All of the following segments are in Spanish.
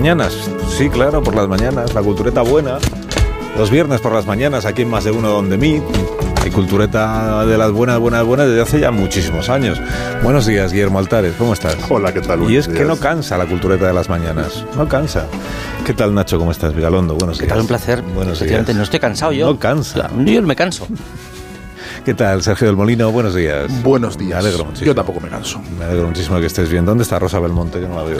Mañanas. Sí, claro, por las mañanas. La cultureta buena. Los viernes por las mañanas, aquí en Más de Uno Donde Mí. Hay cultureta de las buenas, buenas, buenas desde hace ya muchísimos años. Buenos días, Guillermo Altares, ¿cómo estás? Hola, ¿qué tal? Y es que no cansa la cultureta de las mañanas. No cansa. ¿Qué tal, Nacho? ¿Cómo estás? Vigalondo, buenos ¿Qué días. tal? Un placer. Buenos días. no estoy cansado yo. No cansa. Yo me canso. ¿Qué tal, Sergio del Molino? Buenos días. Buenos días. Me alegro muchísimo. Yo tampoco me canso. Me alegro muchísimo que estés bien. ¿Dónde está Rosa Belmonte? Yo no la veo.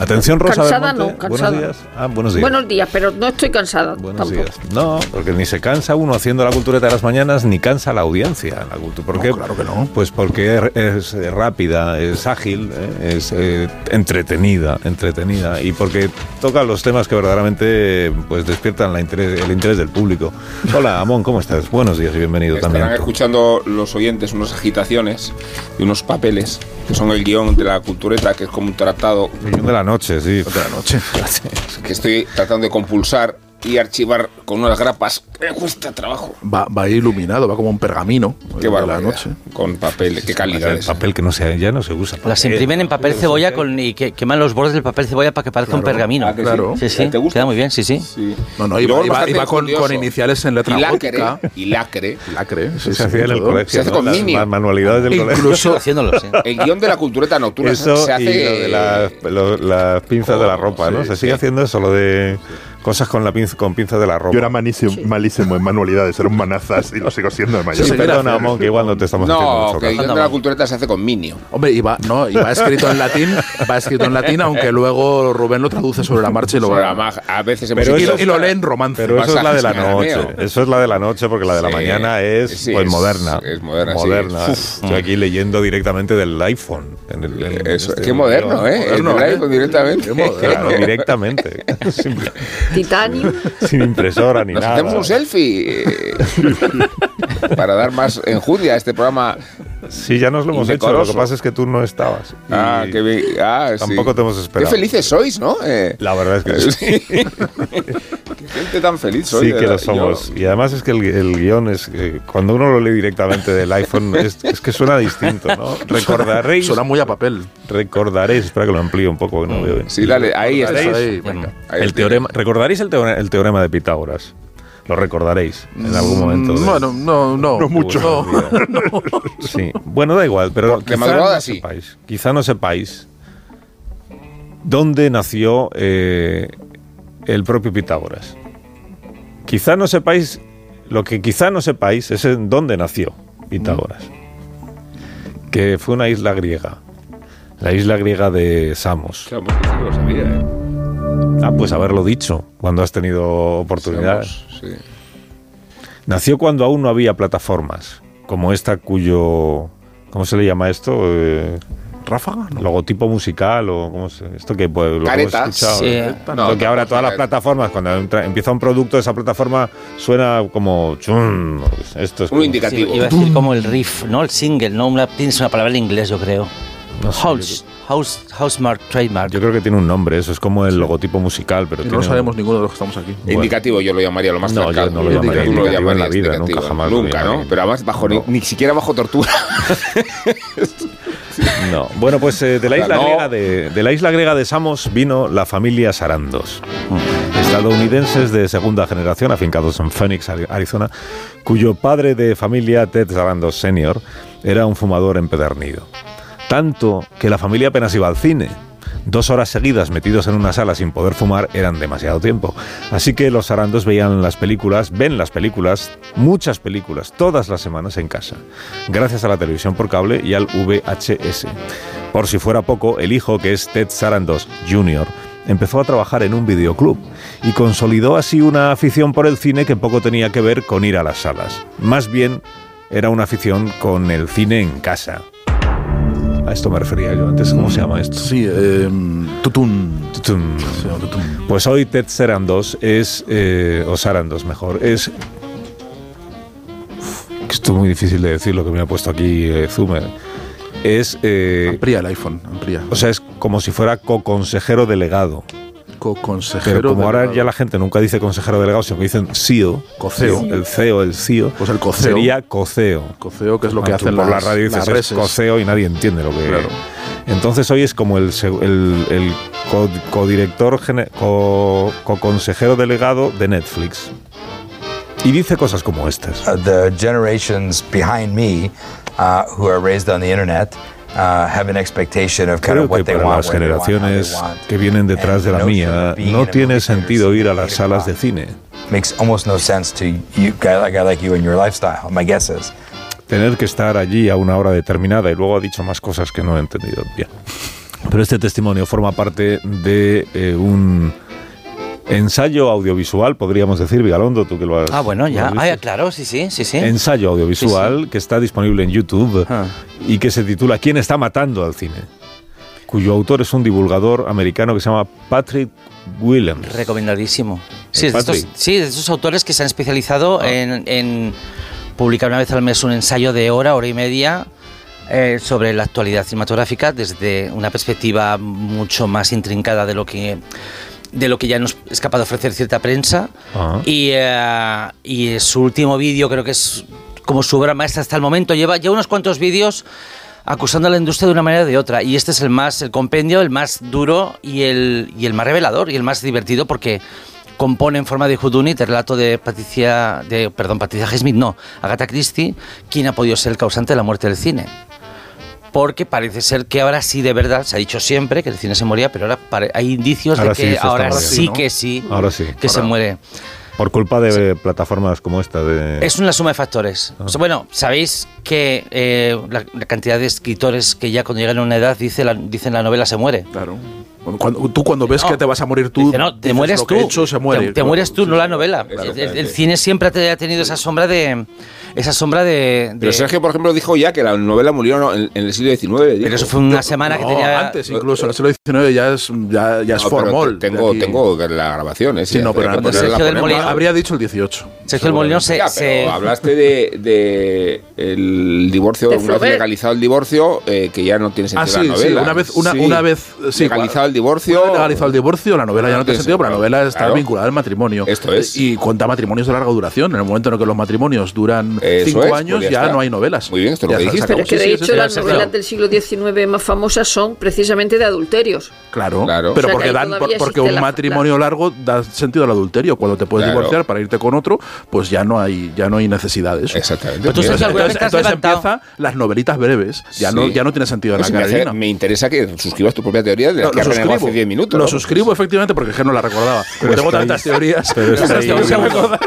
Atención, Rosa Cansada Belmonte. no, cansada. Buenos días. Ah, buenos días. Buenos días, pero no estoy cansada Buenos tampoco. días. No, porque ni se cansa uno haciendo la cultureta de las mañanas, ni cansa la audiencia. La cultu- ¿Por No, qué? claro que no. Pues porque es, es rápida, es ágil, ¿eh? es eh, entretenida, entretenida. Y porque toca los temas que verdaderamente pues despiertan la interés, el interés del público. Hola, Amón, ¿cómo estás? Buenos días y bienvenido Estarán también. escuchando los oyentes unas agitaciones y unos papeles que son el guion de la cultureta, que es como un tratado De la noche, sí. La noche. que estoy tratando de compulsar y archivar con unas grapas me cuesta trabajo. Va, va iluminado, va como un pergamino Qué de la noche. Con papel, qué calidad El es. papel que no se, ya no se usa. Las papel. imprimen en papel cebolla con, y que queman los bordes del papel cebolla para que parezca un pergamino. Ah, que. Claro. Sí, sí. ¿Te gusta? Queda muy bien, sí, sí. Sí. No, no, Y iba, iba- iba con, con iniciales en letra y lacre, gótica. y lacre. Lacre, sí, se hacía en el colegio. Se hace ¿no? con Las manualidades del colegio. Sigo Incluso haciéndolo, sí. El guion de la cultureta nocturna Eso se hace... y lo de las, lo- las pinzas de la ropa, ¿no? Se sigue haciendo eso, lo de cosas con la pinza, con pinzas de la ropa. Yo era malísimo, malísimo en manualidades, era un manazas y lo sigo siendo de mayor. Sí, Sí, perdona, Amón, que igual no te estamos haciendo No, mucho que caso. la cultureta se hace con Minio. Hombre, iba, no, iba escrito en latín, va escrito en latín, aunque luego Rubén lo traduce sobre la marcha y lo va. a veces hemos Pero Y lo, y lo lee en romance. Pero eso es la de la noche. Eso es la de la noche, porque la de la Sí, mañana es sí, pues es- moderna. es moderna, sí. Estoy aquí leyendo directamente del iPhone. en el- en Eso, este qué moderno. ¿eh? Moderno, el ¿eh? iPhone directamente. Qué moderno. Directamente. sin, Titanio. sin impresora ni Nos nada. hacemos un selfie eh, para dar más enjundia a este programa. Sí, ya nos lo hemos hecho. Lo que pasa es que tú no estabas. Ah, qué bien. Ah, sí. Tampoco te hemos esperado. Qué felices sois, ¿no? Eh, La verdad es que sí. Qué gente tan feliz sois. Sí que lo somos. Yo- Y además es que el, el guion es que cuando uno lo lee directamente del iPhone es, es que suena distinto, ¿no? Recordaréis, Suena muy a papel. recordaréis, espera que lo amplíe un poco, que no veo bien. Sí, dale, ahí está. Ahí, venga. Ahí El teorema, ¿Recordaréis el teorema, el teorema de Pitágoras? Lo recordaréis en algún momento. de- Mm, Bueno, no, no. de vuestra vida. Sí. Bueno, da igual, pero quizá no sí. sepáis, quizá no sepáis dónde nació eh, el propio Pitágoras. Quizá no sepáis, lo que quizá no sepáis es en dónde nació Pitágoras. Que fue una isla griega. La isla griega de Samos. Sí que lo sabía, ¿eh? Ah, pues haberlo dicho cuando has tenido oportunidad. Somos, sí. Nació cuando aún no había plataformas, como esta cuyo... ¿Cómo se le llama esto? Eh, ¿Ráfaga? No. logotipo musical o cómo se, esto que pues, lo que hemos escuchado. Sí. ¿eh? No, Lo que ahora no, todas las plataformas cuando entra- empieza un producto de esa plataforma suena como chum, esto es Un como- indicativo. Sí, iba a decir como el riff, ¿no? El single, ¿no? Una, tienes una palabra en inglés, yo creo. No sé, house, house, house mark, trademark. Yo creo que tiene un nombre, eso es como el logotipo musical, pero Y no tiene lo un- sabemos ninguno de los que estamos aquí. Indicativo yo lo llamaría lo más No, yo no lo llamaría Tú en la vida, nunca jamás lo Nunca, ¿no? Pero además bajo ni, ni siquiera bajo tortura. No. Bueno, pues eh, de, la isla No. griega de, de la isla griega de Samos vino la familia Sarandos. Estadounidenses de segunda generación, afincados en Phoenix, Ari- Arizona, cuyo padre de familia, Ted Sarandos Sr., era un fumador empedernido. Tanto que la familia apenas iba al cine. Dos horas seguidas metidos en una sala sin poder fumar eran demasiado tiempo. Así que los Sarandos veían las películas, ven las películas, muchas películas, todas las semanas en casa, gracias a la televisión por cable y al VHS. Por si fuera poco, el hijo, que es Ted Sarandos Jr., empezó a trabajar en un videoclub y consolidó así una afición por el cine que poco tenía que ver con ir a las salas. Más bien, era una afición con el cine en casa. A esto me refería yo antes. ¿Cómo se llama esto? Sí, eh. Tutum. Se llama tutún. Pues hoy Ted Sarandos es, eh, o Sarandos mejor, es... Uf, esto es muy difícil de decir lo que me ha puesto aquí eh, Zumer. Es, eh, Amplía el iPhone, amplía. o sea, es como si fuera co-consejero delegado. Co-consejero. Pero como ahora delegado. ya la gente nunca dice consejero delegado, sino que dicen CEO, Coceo. el CEO, el CEO, Pues el coceo. sería coceo. Coceo, que es lo que Ah, hacen por las, la radio dices las es coceo y nadie entiende lo que Claro. entonces hoy es como el, el, el co- codirector co- co-consejero delegado de Netflix y dice cosas como estas uh, the generations behind me uh, who are raised on the internet uh, have an expectation of kind Creo of what que they para want, las where they want, how they generaciones want. que vienen detrás And de la mía no tiene sentido ir a las salas de cine. Makes almost no sense to you, guy like, guy like you and your lifestyle. My guess is. Tener que estar allí a una hora determinada y luego ha dicho más cosas que no he entendido bien. Pero este testimonio forma parte de eh, un ensayo audiovisual, podríamos decir, Vigalondo, tú que lo has Ah, bueno, ya. Ah, visto. claro, sí, sí, sí, sí. ensayo audiovisual que está disponible en YouTube Ah. y que se titula ¿Quién está matando al cine? cuyo autor es un divulgador americano que se llama Patrick Williams. Recomendadísimo. Sí, Eh, es de estos. Ah. sí, de estos autores que se han especializado en, en publicar una vez al mes un ensayo de hora, hora y media eh, sobre la actualidad cinematográfica desde una perspectiva mucho más intrincada de lo que de lo que ya nos es capaz de ofrecer cierta prensa. Y, eh, y su último vídeo creo que es como su obra maestra hasta el momento lleva ya unos cuantos vídeos acusando a la industria de una manera o de otra. Y este es el más el compendio el más duro y el, y el más revelador y el más divertido porque compone en forma de whodunit el relato de Patricia de perdón Patricia Highsmith no Agatha Christie quien ha podido ser el causante de la muerte del cine porque parece ser que ahora sí de verdad se ha dicho siempre que el cine se moría pero ahora hay indicios Ahora de sí que se está ahora muriendo. sí ¿no? que sí Ahora sí. que se Ahora- muere Por culpa de plataformas como esta. De... es una suma de factores. Ah. O sea, bueno, sabéis que eh, la, la cantidad de escritores que ya cuando llegan a una edad dice la, dicen la novela se muere. Claro. Cuando, tú cuando ves No. que te vas a morir tú, Dice, no, te dices, mueres lo tú. que he hecho se muere. Te, te Claro, mueres tú, sí, no la sí. novela. El, Exactamente. el cine siempre ha ha tenido esa sombra de. Esa sombra de. de- Pero Sergio, por ejemplo, dijo ya que la novela murió en, en el siglo XIX. dijo. pero eso fue una semana que tenía. antes incluso, en el siglo XIX ya es, ya, ya es No, formol. te- Tengo, tengo la grabación, ¿eh? Sí, no, pero Sergio del. Molino- Habría dicho el 18. Sergio del Molino se. Ya, se- pero hablaste de, de el divorcio, De una vez legalizado el divorcio, eh, que ya no tiene Ah, sentido sí, la sí, novela. una vez, una, Sí. una vez sí, legalizado el divorcio. Una vez legalizado el divorcio, la novela ya no tiene Sí, sentido, pero la novela está claro. vinculada al matrimonio. Esto es. Y cuenta matrimonios de larga duración. En el momento en el que los matrimonios duran Eso cinco es, años, pues ya ya, no hay novelas. Muy bien, esto es lo Ya que dijiste. Pero es que de sí, hecho sí, sí, las novelas claro. del siglo XIX más famosas son precisamente de adulterios. Claro, Claro. pero O sea, que porque, dan, porque un la- matrimonio largo da sentido al adulterio. Cuando te puedes Claro. divorciar para irte con otro, pues ya no hay, ya no hay necesidad de eso. Exactamente. Vez Entonces, has entonces levantado- empieza las novelitas breves. Ya, no, Sí. ya no tiene sentido Pues la me, hace- me interesa que suscribas tu propia teoría de No, que lo hace 10 minutos. Lo suscribo efectivamente porque es que no la recordaba. Tengo tantas teorías.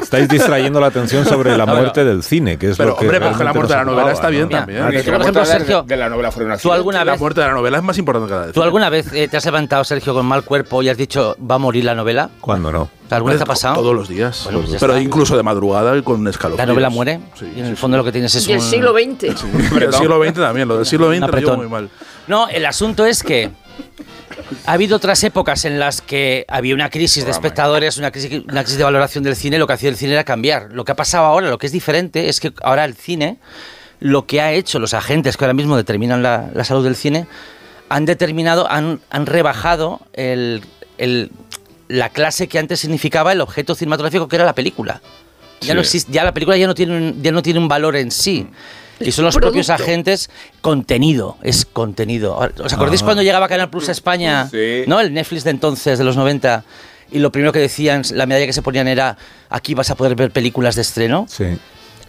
Estáis, distrayendo la atención sobre la No, muerte del cine, que es Pero, lo que hombre, porque la realmente muerte de la novela está bien ¿no? también. La por ejemplo, Sergio, de la novela fue un ¿Tú alguna La vez, muerte de la novela es más importante que la de ¿tú alguna vez eh, te has levantado, Sergio, con mal cuerpo y has dicho, va a morir la novela? ¿Cuándo no? ¿Alguna vez ha pasado? Todos los días. Bueno, pues pero está. incluso de madrugada y con un escalofríos. La novela muere Sí, y en el sí, fondo lo que tienes es Y el un... siglo XX. El siglo XX también. Lo del siglo XX lo llevo apretón. muy mal. No, el asunto es que ha habido otras épocas en las que había una crisis de espectadores, una crisis, una crisis de valoración del cine, lo que hacía el cine era cambiar. Lo que ha pasado ahora, lo que es diferente, es que ahora el cine, lo que ha hecho los agentes que ahora mismo determinan la, la salud del cine, han determinado, han, han rebajado el, el- la clase que antes significaba el objeto cinematográfico que era la película. Ya, no existe, ya la película ya no tiene un, ya no tiene un valor en sí. Y son los propios agentes contenido, es contenido. ¿Os acordáis cuando llegaba Canal Plus a España? Sí. ¿No? El Netflix de entonces, de los 90. Y lo primero que decían, la medalla que se ponían era, aquí vas a poder ver películas de estreno. Sí.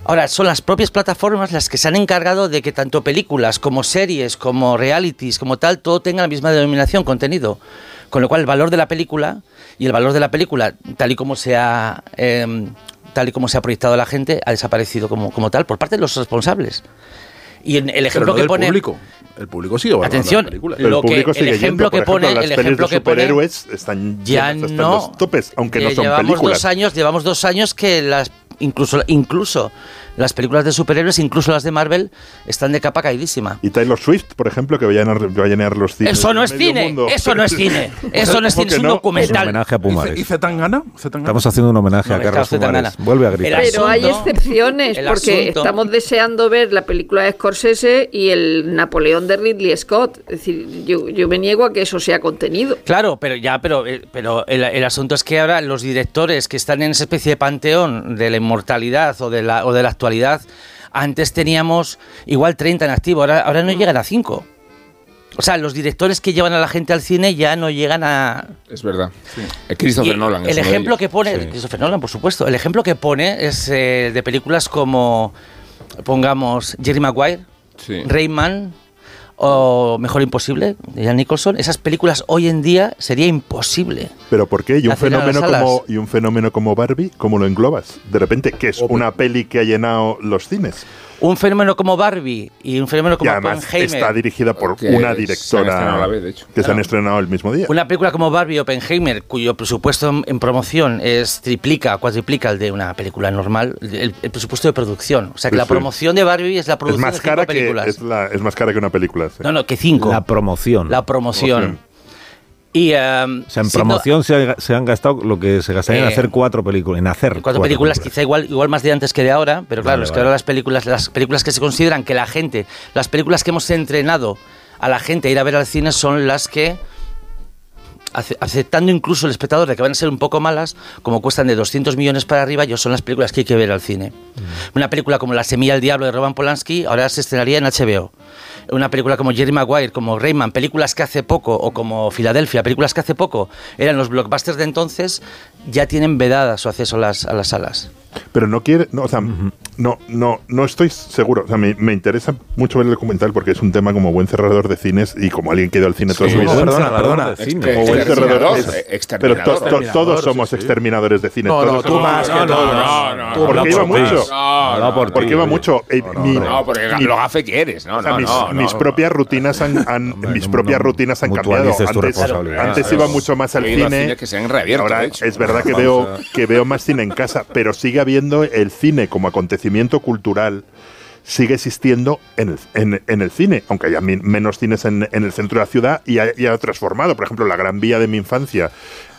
Ahora, son las propias plataformas las que se han encargado de que tanto películas como series, como realities, como tal, todo tenga la misma denominación, contenido. Con lo cual, el valor de la película y el valor de la película, tal y como se ha, em, tal y como se ha proyectado a la gente, ha desaparecido como, como tal por parte de los responsables. Y en el Pero ejemplo no que del pone. público. El público sigue Atención, las. Lo Pero el que- público el sigue ejemplo yendo. que pone- las el pelis ejemplo de que pone- superhéroes están ya llenas no los topes, aunque no son llevamos películas. dos años llevamos dos años que las incluso incluso las películas de superhéroes incluso las de Marvel están de capa caidísima Y Taylor Swift, por ejemplo, que va a llenar, va a llenar los cines. eso no es cine mundo. eso no es cine eso no es ¿Cómo cine es un no? Un documental homenaje a ¿Y Pumares. Zetangana? Estamos haciendo un homenaje No, a Carlos Zetangana. Pumares. Vuelve a gritar. Pero hay excepciones, porque estamos deseando ver la película de Scorsese y el Napoleón de Ridley Scott. Es decir, yo, yo me niego a que eso sea contenido. Claro, pero ya, pero, eh, pero el, el asunto es que ahora los directores que están en esa especie de panteón de la inmortalidad o de la, o de la actualidad, antes teníamos igual 30 en activo, ahora, ahora no llegan a 5. O sea, los directores que llevan a la gente al cine ya no llegan a... Es verdad. El Christopher Y Nolan. es El uno de ejemplo ellos. que pone, Sí. Christopher Nolan, por supuesto, el ejemplo que pone es eh, de películas como, pongamos, Jerry Maguire, Sí. Rayman o Mejor Imposible, de Jan Nicholson. Esas películas hoy en día sería imposible. ¿Pero por qué? ¿Y un, fenómeno como, ¿Y un fenómeno como Barbie? ¿Cómo lo englobas? De repente, que es una peli que ha llenado los cines. Un fenómeno como Barbie y un fenómeno Y como además Oppenheimer. está dirigida por Que una directora a la vez, de hecho. que se han estrenado el mismo día. Una película como Barbie o Oppenheimer, cuyo presupuesto en, promoción es triplica, cuatriplica el de una película normal, el, el presupuesto de producción. O sea que Sí, la sí. promoción de Barbie es la es producción más de cinco cara que películas. es, la- es más cara que una película. sí. No, no, que cinco. La promoción. La promoción. Promoción. Y, em, o sea, en siendo- promoción se, ha- se han gastado lo que se gastaría en Eh, hacer cuatro películas. En hacer cuatro películas, quizá igual, igual más de antes que de ahora, pero claro, Vale, es que vale. ahora las películas, las películas que se consideran que la gente, las películas que hemos entrenado a la gente a ir a ver al cine son las que ace- aceptando incluso el espectador de que van a ser un poco malas, como cuestan de 200 millones para arriba, yo son las películas que hay que ver al cine. Mm. Una película como La semilla del diablo de Roman Polanski ahora se estrenaría en HBO. Una película como Jerry Maguire, como Rayman, películas que hace poco, o como Filadelfia, películas que hace poco eran los blockbusters de entonces, ya tienen vedada su acceso a las, a las salas. Pero no quiere, no, o sea, no, no, no estoy seguro. O sea, me, me interesa mucho ver el documental porque es un tema como buen cerrador de cines y como alguien que ha ido al cine toda Sí, su vida. perdona, perdona. de cine. Como buen cerrador. Es- pero to- to- todos sí, somos sí. exterminadores de cine. No, todos no, tú somos- más que no, todos. no, no, Tú no, porque iba mucho. No, Habla no, por Porque iba mucho. No, porque lo gafe que eres. No, o sea, no, mis, no, mis no, propias rutinas han, han- Hombre, mis propias no rutinas han cambiado. Antes, iba mucho más al cine. cines que se han reabierto, Ahora es verdad que veo que veo más cine en casa, pero sigue habiendo el cine como acontecimiento cultural sigue existiendo en el, en, en el cine, aunque haya min- menos cines en, en el centro de la ciudad y ha, y ha transformado. Por ejemplo, la Gran Vía de mi infancia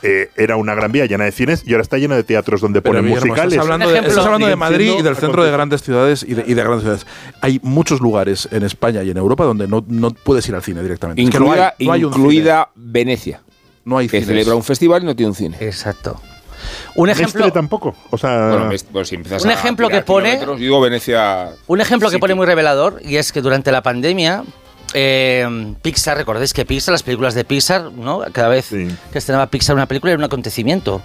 eh, era una Gran Vía llena de cines y ahora está llena de teatros donde Pero ponen Guillermo, musicales. Estás hablando, de, ejemplo. estás hablando de Siguen Madrid y del centro de grandes ciudades y de, y de grandes ciudades. Hay muchos lugares en España y en Europa donde no, no puedes ir al cine directamente. Es que no hay- Incluida, no hay incluida Venecia, cine. No hay que cines. celebra un festival y no tiene un cine. Exacto. Un Mestre ejemplo, tampoco. O sea, Bueno, ves, pues si empiezas Un ejemplo que pone- digo Venecia. un ejemplo que pone muy revelador y es que durante la pandemia eh, Pixar, recordáis que Pixar, las películas de Pixar, ¿no? Cada vez Sí. que estrenaba Pixar una película era un acontecimiento.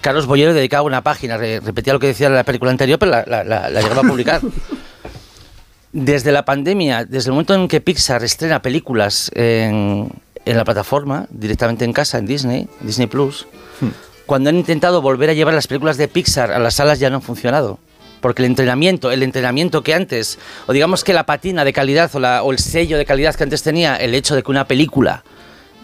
Carlos Bollero dedicaba una página, re- repetía lo que decía la película anterior, pero la, la- la- la llegaba a publicar. Desde la pandemia, desde el momento en que Pixar estrena películas en, en la plataforma, directamente en casa, en Disney, Disney Plus, cuando han intentado volver a llevar las películas de Pixar a las salas ya no han funcionado. Porque el entrenamiento, el entrenamiento que antes, o digamos que la patina de calidad o, la- o el sello de calidad que antes tenía, el hecho de que una película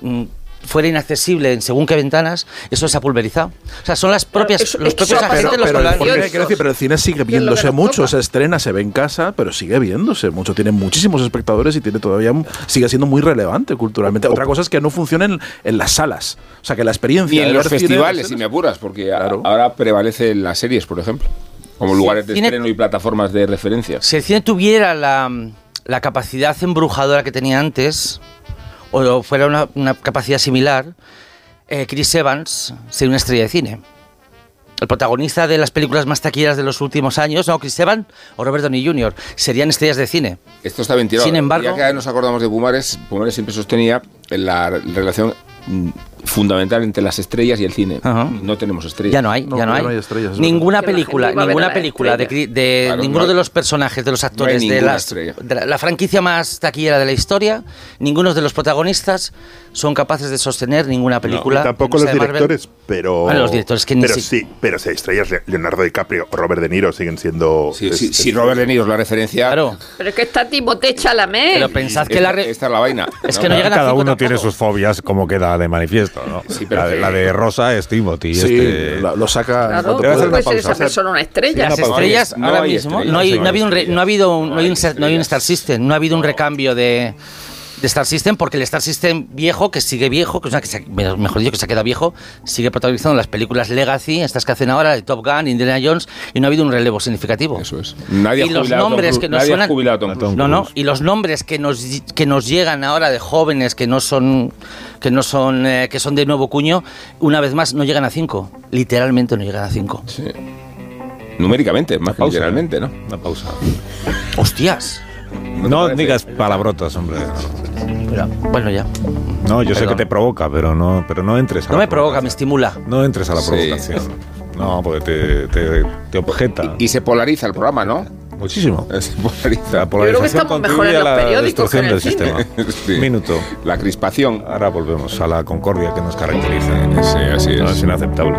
mm, fuera inaccesible en según qué ventanas, eso se ha pulverizado. O sea, son las propias, eso- los propios agentes pasado, los pero, que lo han- el- decir, pero el cine sigue ¿Quién lo viéndose mucho, se estrena, se ve en casa, pero sigue viéndose mucho. Tiene muchísimos espectadores y tiene todavía sigue siendo muy relevante culturalmente. Otra cosa es que no funcionen en las salas. O sea, que la experiencia Ni en de los festivales, si me apuras, porque a- Claro. ahora prevalecen las series, por ejemplo, como lugares de cine- estreno y plataformas de referencia. Si el cine tuviera la, la capacidad embrujadora que tenía antes, o fuera una, una capacidad similar, eh, Chris Evans sería una estrella de cine. El protagonista de las películas más taquilleras de los últimos años, no, Chris Evans o Robert Downey Jr., serían estrellas de cine. Esto está bien tirado. Sin embargo- ya que nos acordamos de Pumares, Pumares siempre sostenía la relación fundamental entre las estrellas y el cine. Ajá. No tenemos estrellas. Ya no hay, No, ya no hay. no hay estrellas, es ninguna película, ninguna película de, de Claro, ninguno no hay- de los personajes, de los actores, de, las, estrella. de la, la franquicia más taquillera de la historia, ninguno de los protagonistas son capaces de sostener ninguna película. Tampoco los directores, pero. Bueno, los directores que Pero sí, pero si hay estrellas, Leonardo DiCaprio o Robert De Niro siguen siendo. Sí, es- sí, es- si Robert De Niro es la referencia, Claro, Pero es que está Timothée Chalamet. pero pensad que esta, la... re- esta es la vaina. Es que no llegan a Cada uno tiene sus fobias, como queda de manifiesto, ¿no? Sí, pero la, de, que- la de Rosa es Timothy. Sí, este- la- lo saca. Claro, hacer puede. ¿cómo una ser pausa. esa persona una estrella? Las una estrellas No ahora hay mismo no hay, sí, no ha habido un no ha habido un, no hay un, Star-. System, no ha habido un recambio de, de Star System porque el Star System viejo que sigue viejo, que, o sea, que se ha- mejor dicho que se ha quedado viejo, sigue protagonizando las películas Legacy, estas que hacen ahora de Top Gun, Indiana Jones y no ha habido un relevo significativo. Eso es. Nadie y ha los Tom nombres que nos suenan no, no, y los nombres que nos que nos llegan ahora de jóvenes que no son que no son eh, que son de nuevo cuño, una vez más no llegan a cinco, literalmente no llegan a cinco. Sí. Numéricamente, más que Pausa, literalmente. ¿no? Una pausa. Hostias. No digas palabrotas, hombre. Mira, bueno ya. No, yo sé que te provoca, pero no, pero no entres a No la me provoca, me estimula. No entres a la Sí. provocación. No, porque te, te, te objeta. Y se polariza el programa, ¿no? Muchísimo. Se polariza. La polarización estamos mejor contribuye en a los la periódicos que en el del cine. sistema. Sí. Minuto. La crispación. Ahora volvemos a la concordia que nos caracteriza. Sí, así No, es. es inaceptable.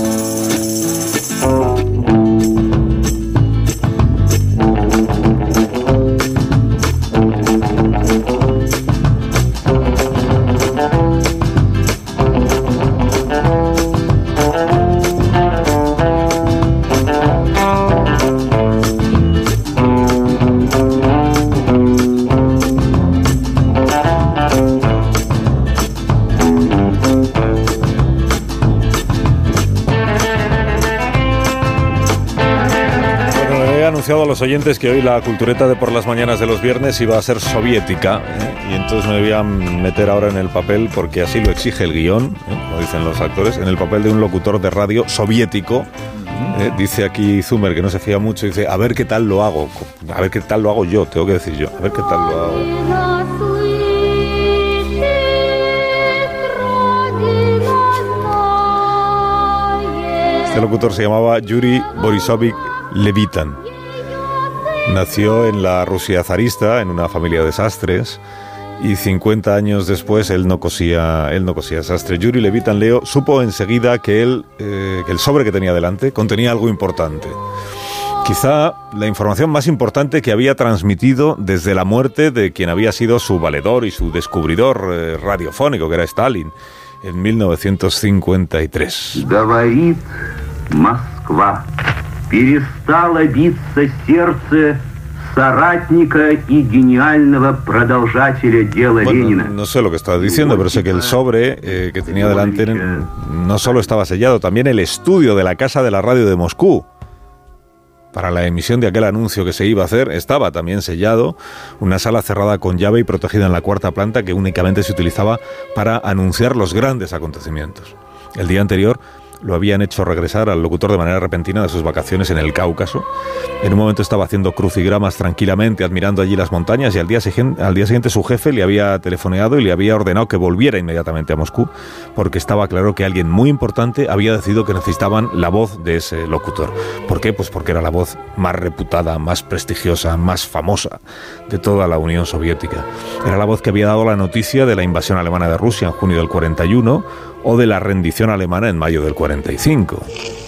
Oyentes que hoy la cultureta de por las mañanas de los viernes iba a ser soviética ¿eh? y entonces me voy a meter ahora en el papel porque así lo exige el guion, ¿eh? como dicen los actores, en el papel de un locutor de radio soviético. ¿eh? Dice aquí Zumer que no se fía mucho, dice a ver qué tal lo hago, a ver qué tal lo hago yo, tengo que decir yo, a ver qué tal lo hago. Este locutor se llamaba Yuri Borisovich Levitan. Nació en la Rusia zarista, en una familia de sastres, y 50 años después él no cosía, él no cosía sastre. Yuri Levitan Leo supo enseguida que, él, eh, que el sobre que tenía delante contenía algo importante. Quizá la información más importante que había transmitido desde la muerte de quien había sido su valedor y su descubridor eh, radiofónico, que era Stalin, en 1953 Говорит Москва. Перестало биться сердце соратника и гениального продолжателя дела Bueno, Ленина. no sé lo que está diciendo, pero sé que el sobre eh, que tenía delante no solo estaba sellado, también el estudio de la Casa de la Radio de Moscú. Para la emisión de aquel anuncio que se iba a hacer estaba también sellado, una sala cerrada con llave y protegida en la cuarta planta que únicamente se utilizaba para anunciar los grandes acontecimientos. El día anterior lo habían hecho regresar al locutor de manera repentina de sus vacaciones en el Cáucaso. En un momento estaba haciendo crucigramas tranquilamente, admirando allí las montañas, y al día, siguiente, al día siguiente su jefe le había telefoneado y le había ordenado que volviera inmediatamente a Moscú, porque estaba claro que alguien muy importante había decidido que necesitaban la voz de ese locutor. ¿Por qué? Pues porque era la voz más reputada, más prestigiosa, más famosa de toda la Unión Soviética. Era la voz que había dado la noticia de la invasión alemana de Rusia en junio del 41 o de la rendición alemana en mayo del 45.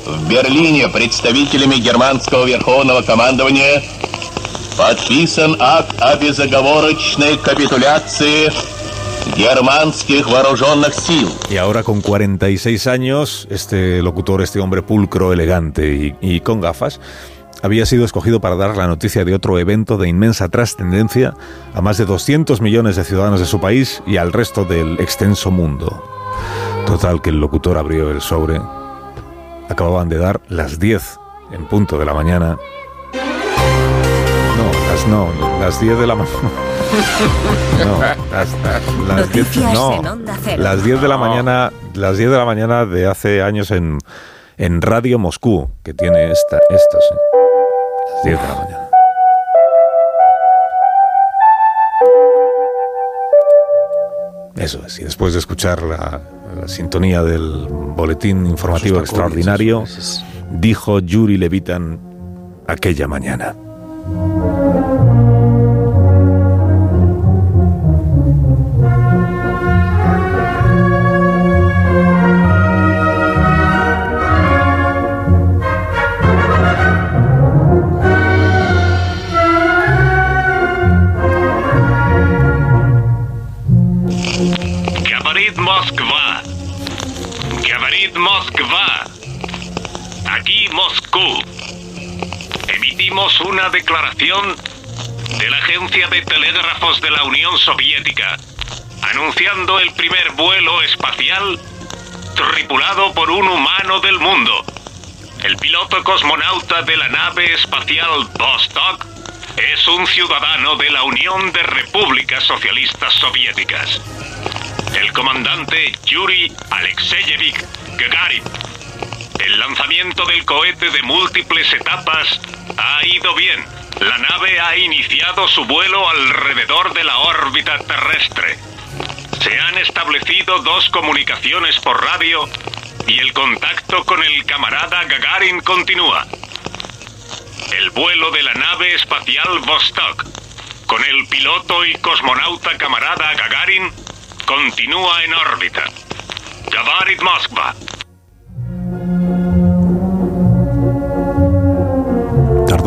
В Берлине представителями германского верховного командования подписан акт о безоговорочной капитуляции германских вооруженных сил. Y ahora con 46 años, este locutor, este hombre pulcro, elegante y, y con gafas, había sido escogido para dar la noticia de otro evento de inmensa trascendencia a más de 200 millones de ciudadanos de su país y al resto del extenso mundo. Total que el locutor abrió el sobre. Acababan de dar las 10 en punto de la mañana. No, las no, las 10 de la mañana. No, las, las 10, Noticias no, en Onda Cero. las 10 de la mañana, las 10 de la mañana de hace años en, en Radio Moscú, que tiene esta, esto, sí. Las 10 de la mañana. Eso es, y después de escuchar la, la sintonía del boletín informativo extraordinario, dijo Yuri Levitan aquella mañana. Agencia de Telégrafos de la Unión Soviética anunciando el primer vuelo espacial tripulado por un humano del mundo. El piloto cosmonauta de la nave espacial Vostok es un ciudadano de la Unión de Repúblicas Socialistas Soviéticas. El comandante Yuri Alexeyevich Gagarin. El lanzamiento del cohete de múltiples etapas ha ido bien. La nave ha iniciado su vuelo alrededor de la órbita terrestre. Se han establecido dos comunicaciones por radio y el contacto con el camarada Gagarin continúa. El vuelo de la nave espacial Vostok con el piloto y cosmonauta camarada Gagarin continúa en órbita. Gavarit Moskva.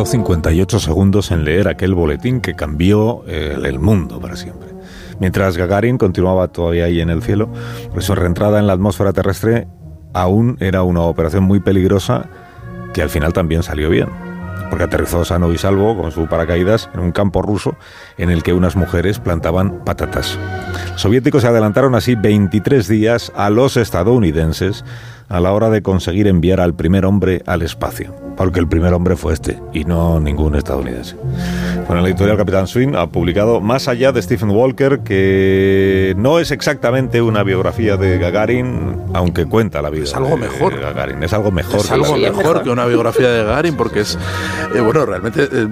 Tardó 58 segundos en leer aquel boletín que cambió eh, el mundo para siempre. Mientras Gagarin continuaba todavía ahí en el cielo, pues su reentrada en la atmósfera terrestre aún era una operación muy peligrosa que al final también salió bien. Porque aterrizó sano y salvo con su paracaídas en un campo ruso en el que unas mujeres plantaban patatas. Los soviéticos se adelantaron así 23 días a los estadounidenses a la hora de conseguir enviar al primer hombre al espacio. Porque el primer hombre fue este y no ningún estadounidense. Bueno, la editorial Capitán Swing ha publicado Más allá de Stephen Walker, que no es exactamente una biografía de Gagarin, aunque cuenta la vida. Es algo mejor. De Gagarin. Es algo mejor. Es que algo la- mejor que una biografía de Gagarin porque es, eh, bueno, realmente eh,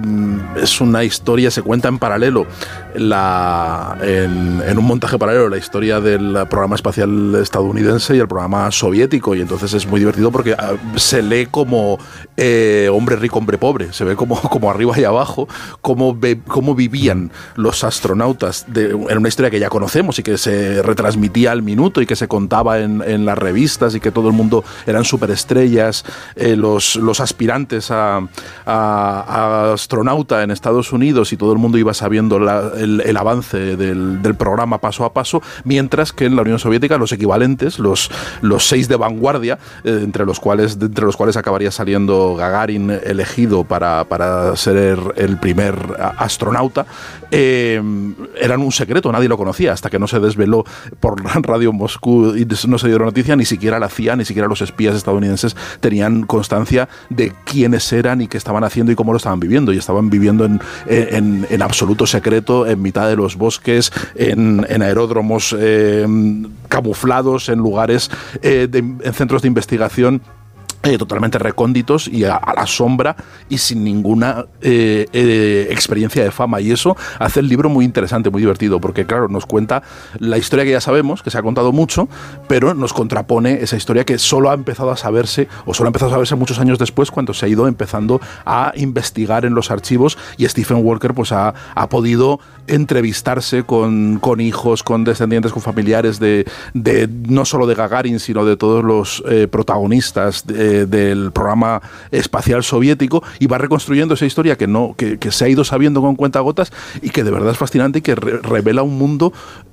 es una historia, se cuenta en paralelo, la, en, en un montaje paralelo, la historia del programa espacial estadounidense y el programa soviético y entonces es muy divertido porque ah, se lee como eh, hombre rico, hombre pobre, se ve como, como arriba y abajo, cómo, vivían los astronautas de, en una historia que ya conocemos y que se retransmitía al minuto y que se contaba en, las revistas y que todo el mundo eran superestrellas, eh, los, los aspirantes a, astronauta en Estados Unidos y todo el mundo iba sabiendo el, avance del, programa paso a paso, mientras que en la Unión Soviética los equivalentes, los, los seis de vanguardia, eh, entre, los cuales, entre los cuales acabaría saliendo Gagarin elegido para, para ser el primer astronauta, eh, eran un secreto, nadie lo conocía, hasta que no se desveló por Radio Moscú y no se dio noticia, ni siquiera la CIA, ni siquiera los espías estadounidenses tenían constancia de quiénes eran y qué estaban haciendo y cómo lo estaban viviendo. Y estaban viviendo en, en- absoluto secreto, en mitad de los bosques, en, aeródromos eh, camuflados, en lugares, eh, en centros de investigación eh, totalmente recónditos y a, la sombra y sin ninguna eh, eh, experiencia de fama. Y eso hace el libro muy interesante, muy divertido, porque claro, nos cuenta la historia que ya sabemos, que se ha contado mucho, pero nos contrapone esa historia que solo ha empezado a saberse, o solo ha empezado a saberse muchos años después, cuando se ha ido empezando a investigar en los archivos y Stephen Walker pues ha, ha podido entrevistarse con, con hijos, con descendientes, con familiares de, de no solo de Gagarin, sino de todos los protagonistas del programa espacial soviético y va reconstruyendo esa historia que, no, que, se ha ido sabiendo con cuentagotas y que de verdad es fascinante y que re- revela un mundo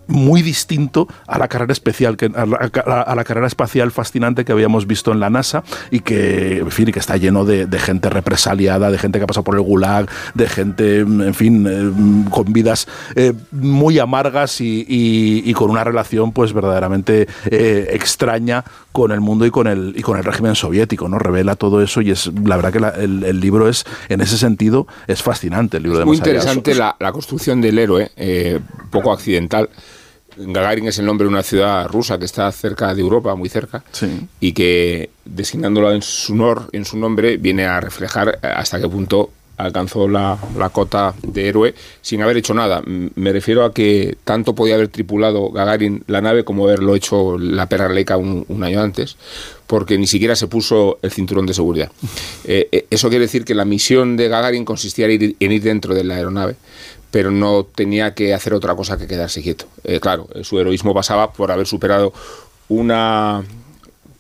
muy distinto a la carrera especial que a la, a la carrera espacial fascinante que habíamos visto en la NASA y que en fin que está lleno de, de gente represaliada de gente que ha pasado por el gulag de gente en fin eh, con vidas eh, muy amargas y, y- y con una relación pues verdaderamente eh, extraña con el mundo y con el y con el régimen soviético no revela todo eso y es la verdad que la- el, el libro es en ese sentido es fascinante el libro de Muy interesante la, la construcción del héroe, poco accidental. Gagarin es el nombre de una ciudad rusa que está cerca de Europa, muy cerca, y que designándolo en su honor, en su nombre, viene a reflejar hasta qué punto alcanzó la, la cota de héroe sin haber hecho nada. Me refiero a que tanto podía haber tripulado Gagarin la nave como haberlo hecho la perra Leica un, un año antes, porque ni siquiera se puso el cinturón de seguridad. Eh, eh, eso quiere decir que la misión de Gagarin consistía en ir, en ir dentro de la aeronave pero no tenía que hacer otra cosa que quedarse quieto. Eh, claro, su heroísmo pasaba por haber superado una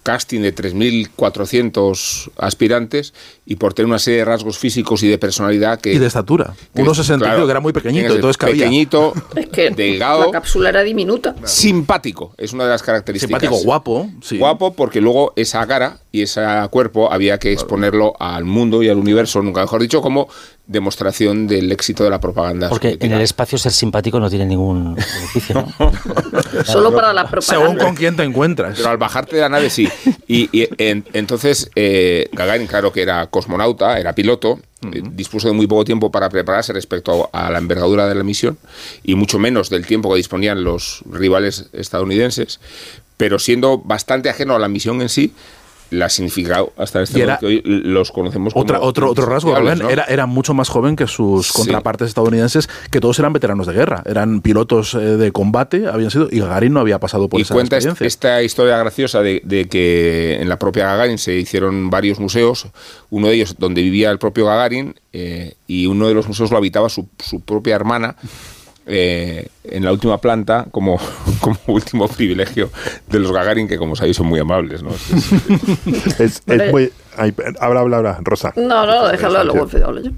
casting de 3.400 aspirantes y por tener una serie de rasgos físicos y de personalidad que... y de estatura que, 1,65 claro, que era muy pequeñito entonces cabía Pequeñito, Es que delgado, la cápsula era diminuta. simpático, es una de las características. Simpático, guapo, sí. Guapo porque luego esa cara y ese cuerpo había que exponerlo al mundo y al universo, nunca mejor dicho, como demostración del éxito de la propaganda. Porque en el espacio ser simpático no tiene ningún beneficio, ¿no? Solo para la según propaganda. con quién te encuentras Pero al bajarte de la nave sí. Y, y en- entonces eh, Gagarin, claro que era cosmonauta, era piloto, eh, dispuso de muy poco tiempo para prepararse respecto a, a la envergadura de la misión y mucho menos del tiempo que disponían los rivales estadounidenses, pero siendo bastante ajeno a la misión en sí, la significado hasta este momento hoy los conocemos como Otra, otro, otro rasgo, Rubén, ¿no? era, era mucho más joven que sus Sí. contrapartes estadounidenses, que todos eran veteranos de guerra, eran pilotos eh, de combate, habían sido, y Gagarin no había pasado por y esa cuenta experiencia. esta historia graciosa de, de que en la propia Gagarin se hicieron varios museos, uno de ellos donde vivía el propio Gagarin eh, y uno de los museos lo habitaba su, su propia hermana eh, en la última planta como, como último privilegio de los Gagarin que como sabéis son muy amables. ¿no? Es, es muy. ay, habla, habla, habla, Rosa. No, no, déjalo, luego hablo yo.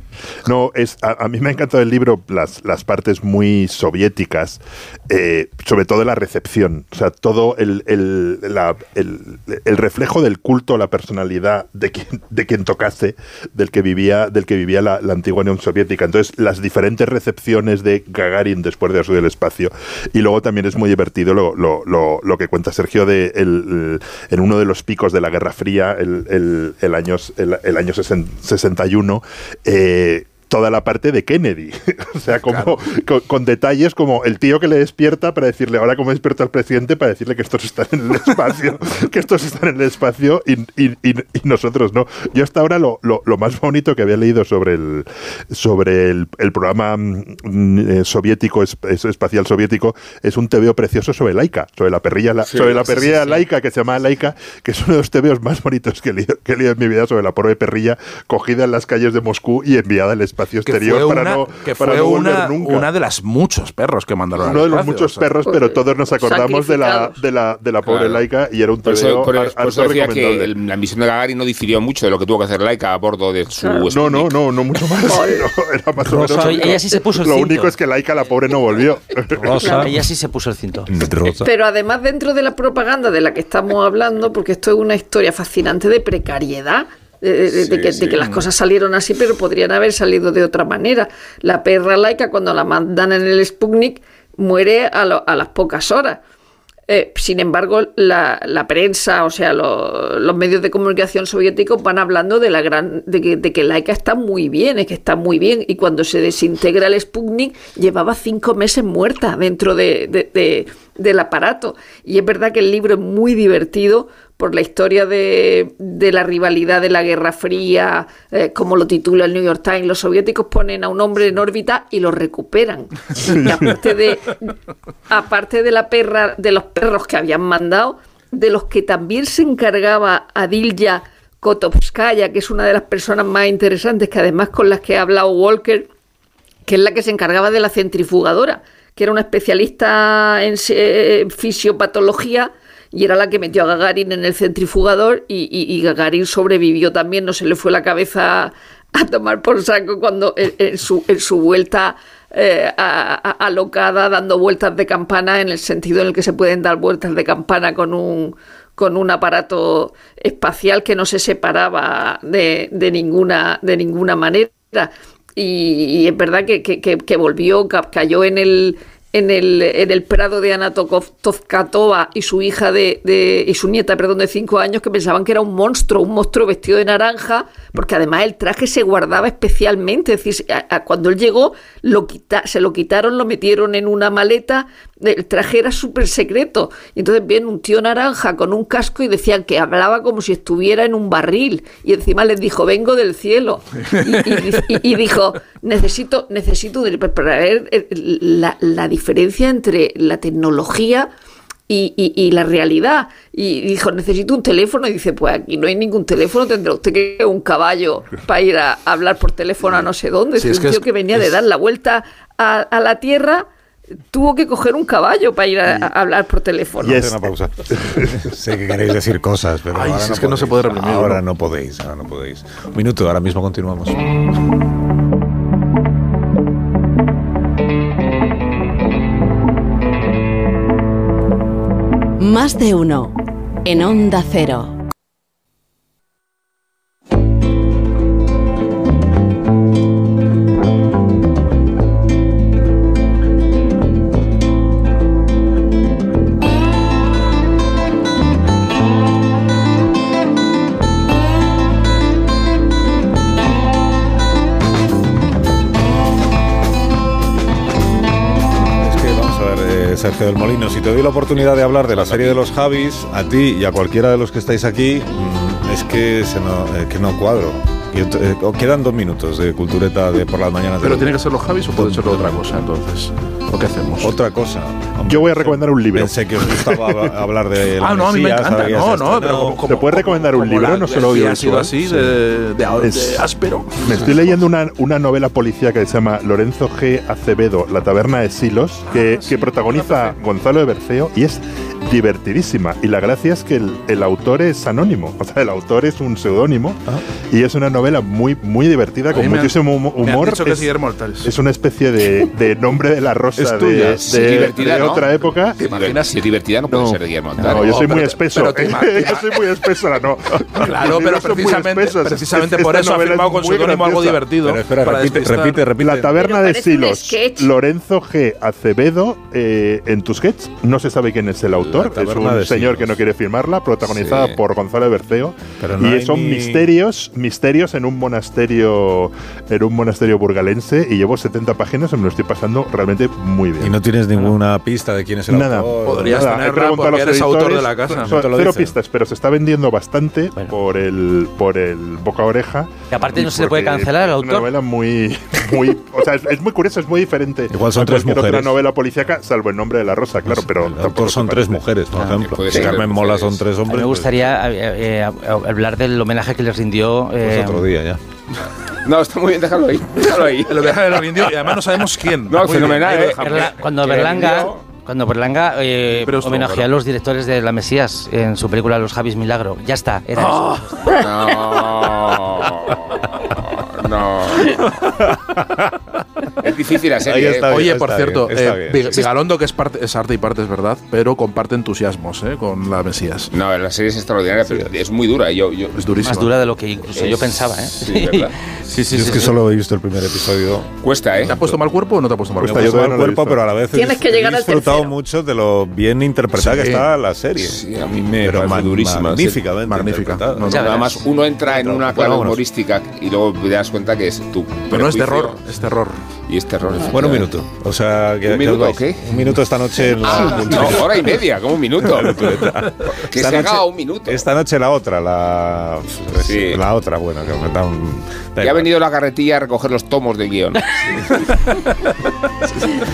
No, es, a, a mí me ha encantado el libro, las, las partes muy soviéticas, eh, sobre todo la recepción, o sea, todo el, el, la- el- el reflejo del culto a la personalidad de quien, de quien tocase, del que vivía, del que vivía la, la antigua Unión Soviética. Entonces, las diferentes recepciones de Gagarin después de su del espacio. Y luego también es muy divertido lo, lo, lo, lo que cuenta Sergio de el, en uno de los picos de la Guerra Fría, el, el, año, el, año 60 61, eh, toda la parte de Kennedy. o sea, como con, con detalles como el tío que le despierta para decirle, ahora como despierta al presidente, para decirle que estos están en el espacio, que estos están en el espacio y, y- y- y nosotros no. Yo hasta ahora lo, lo- lo más bonito que había leído sobre el, sobre el, el programa mm, eh, soviético, es- es- espacial soviético, es un tebeo precioso sobre Laika, sobre la perrilla, la- Sí, sobre la sí, sí, perrilla sí. Laika, que se llama Laika, que es uno de los tebeos más bonitos que he leído, que he leído en mi vida sobre la pobre perrilla cogida en las calles de Moscú y enviada al espacio que exterior fue, para una, no, que para fue no volver una, nunca. una de las muchos perros que mandaron Uno al de los espacio, muchos o sea. perros, pero todos nos acordamos de la, de la, de la pobre Claro. Laika y era un Por eso, tebeo por- eso harto decía que recomendable. el- la misión de Gagarin no difirió mucho de lo que tuvo que hacer Laika a bordo de su No, no, Sputnik. no, no mucho más. No, era más o menos- ella sí se puso el Lo cinto. único es que Laika, la pobre, no volvió. Rosa. Ella sí se puso el cinto. Rosa. Pero además dentro de la propaganda de la que estamos hablando, porque esto es una historia fascinante de precariedad. Es de, de- de que, de que las cosas salieron así, pero podrían haber salido de otra manera. La perra laica, cuando la mandan en el Sputnik, muere a, lo- a las pocas horas. Eh, sin embargo, la, la prensa, o sea, lo- los medios de comunicación soviéticos van hablando de la gran, de que, de que Laika está muy bien, es que está muy bien. Y cuando se desintegra el Sputnik, llevaba cinco meses muerta dentro de- de- de- del aparato. Y es verdad que el libro es muy divertido por la historia de, de la rivalidad de la Guerra Fría, eh, como lo titula el New York Times. Los soviéticos ponen a un hombre en órbita y lo recuperan. Y aparte de, aparte de la perra, de los perros que habían mandado, de los que también se encargaba Adilya Kotovskaya, que es una de las personas más interesantes, que además con las que ha hablado Walker, que es la que se encargaba de la centrifugadora, que era una especialista en en fisiopatología y era la que metió a Gagarin en el centrifugador y, y- Gagarin sobrevivió también, no se le fue la cabeza a tomar por saco cuando en, su, vuelta eh, a- alocada dando vueltas de campana en el sentido en el que se pueden dar vueltas de campana con un con un aparato espacial que no se separaba de, de ninguna de ninguna manera. Y, es verdad que, que- que- volvió, ca- cayó en el, en el, en el prado de Ana Tozkatova y su hija de, y su nieta, perdón, de cinco años, que pensaban que era un monstruo, un monstruo vestido de naranja, porque además el traje se guardaba especialmente. Es decir, a- cuando él llegó, lo quita- se lo quitaron, lo metieron en una maleta, el traje era súper secreto. Y entonces viene un tío naranja con un casco y decían que hablaba como si estuviera en un barril. Y encima les dijo, vengo del cielo. Y, y- y- dijo, necesito, necesito para ver la, la diferencia entre la tecnología y, y- la realidad. Y dijo, necesito un teléfono. Y dice, pues aquí no hay ningún teléfono, tendrá usted que un caballo para ir a, hablar por teléfono a no sé dónde. Sí, Es es un que tío es- que venía de dar la vuelta a, a la Tierra. Tuvo que coger un caballo para ir a, a hablar por teléfono. Hacer una pausa. sé que queréis decir cosas, pero Ay, ahora si no es que no se puede reprimir, Ahora ¿no? no podéis, ahora no podéis. Un minuto, ahora mismo continuamos. Más de uno. En Onda Cero. Sergio del Molino, si te doy la oportunidad de hablar de la serie de los Javis, a ti y a cualquiera de los que estáis aquí, mm, es que, no, eh, que no cuadro. Y eh, quedan dos minutos de cultureta de por las mañanas. de ¿Pero tiene que ser los Javis o puede ser otra cosa entonces? ¿O qué hacemos? Otra cosa. Yo voy a recomendar un libro. Pensé que os gustaba hab- hablar de la Ah, no, a mí me encanta. No, no, pero estrenado. como, como- ¿Te puedes recomendar un libro, la- no solo ha sido así, Sí. de, de- de Es- áspero. Me estoy leyendo una, una novela policíaca que se llama Lorenzo G. Acevedo, La taberna de Silos, que, que protagoniza Gonzalo de Berceo y es divertidísima. Y la gracia es que el, el autor es anónimo, o sea, el autor es un seudónimo y es una novela muy, muy divertida, A con muchísimo han humor. dicho que es es, una especie de, de nombre de la rosa Es de, tuya. de- Sí, de divertida, ¿no? otra época. ¿Te imaginas? Si es divertida no puede ser de Guillermo Altares. No, yo soy No, muy espeso. yo soy muy espeso, no. Claro, pero precisamente, precisamente por eso ha firmado con seudónimo algo divertido. Pero espera, para repite, despistar. repite, repite. La taberna de Silos, sketch. Lorenzo G. Acevedo, eh, en Tusquets, no se sabe quién es el autor, Es un señor que no quiere firmarla, protagonizada Sí. por Gonzalo Berceo, Pero no y son ni- misterios, misterios en un monasterio, en un monasterio burgalense, y llevo 70 páginas y me lo estoy pasando realmente muy bien. Y no tienes ninguna pista de quién es el Nada. autor. Podrías Nada, he tenerla preguntado a porque los eres autor de la casa. son- No son te lo cero dicen. pistas, pero se está vendiendo bastante Bueno. por el por el boca a oreja. Y aparte no se le puede cancelar al Es una autor. novela muy, muy, o sea, es, es muy curiosa, es muy diferente. Igual son a tres cualquier otra mujeres. novela policíaca, salvo el nombre de la rosa, claro, pero el tampoco autor son tres mujeres, por Ah, ejemplo. puede Si Carmen Mola mujeres. son tres A hombres. mí me pues- gustaría eh, eh, hablar del homenaje que les rindió. pues eh, otro día ya. No, está muy bien, déjalo ahí. Déjalo ahí. Lo deja de rindió y además no sabemos quién. No, fenomenal, eh. cuando Berlanga, cuando Berlanga eh, homenajeó a los directores de La Mesías en su película Los Javis Milagro. Ya está, era Ah. eso. No. No. es difícil la serie. ¿eh? está bien, Oye, por está cierto, bien, eh, bien. Vig- Vigalondo, que es, parte, es arte y parte es verdad, pero comparte entusiasmos eh, con la Mesías. No, la serie es extraordinaria, pero es muy dura. Yo, yo, es durísima. Más dura de lo que incluso yo Es- pensaba, ¿eh? Sí, ¿verdad? sí, sí, Yo es sí, que sí. solo he visto el primer episodio. Cuesta, ¿eh? ¿Te ha puesto mal cuerpo o no te ha puesto mal Cuesta, cuerpo? yo no lo he cuerpo, pero a la vez he Tienes que dis- llegar he al disfrutado mucho de lo bien interpretada que está la serie. Sí, a mí me pero parece ma- durísima. Magníficamente. Magnífica. Ya, además, uno entra en una clave humorística y luego das cuenta que es tu. Pero no es terror, es terror. Y es terror. Bueno, un minuto. O sea, que, ¿Un minuto o qué? Un minuto esta noche en la Ah, no, hora y media, como un minuto. que Esta se noche- haga un minuto. Esta noche la otra, la, Sí. la otra, bueno, que me da un... Ya ha venido la carretilla a recoger los tomos del guion.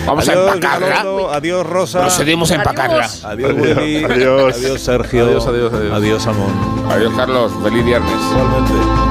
Vamos adiós, a empacarla. Vigalondo, adiós, Rosa. Procedemos a empacarla. Adiós, Willy. Adiós. Adiós, Sergio. Adiós, adiós, adiós. Adiós, Amón. Adiós, Carlos. Feliz viernes. Igualmente.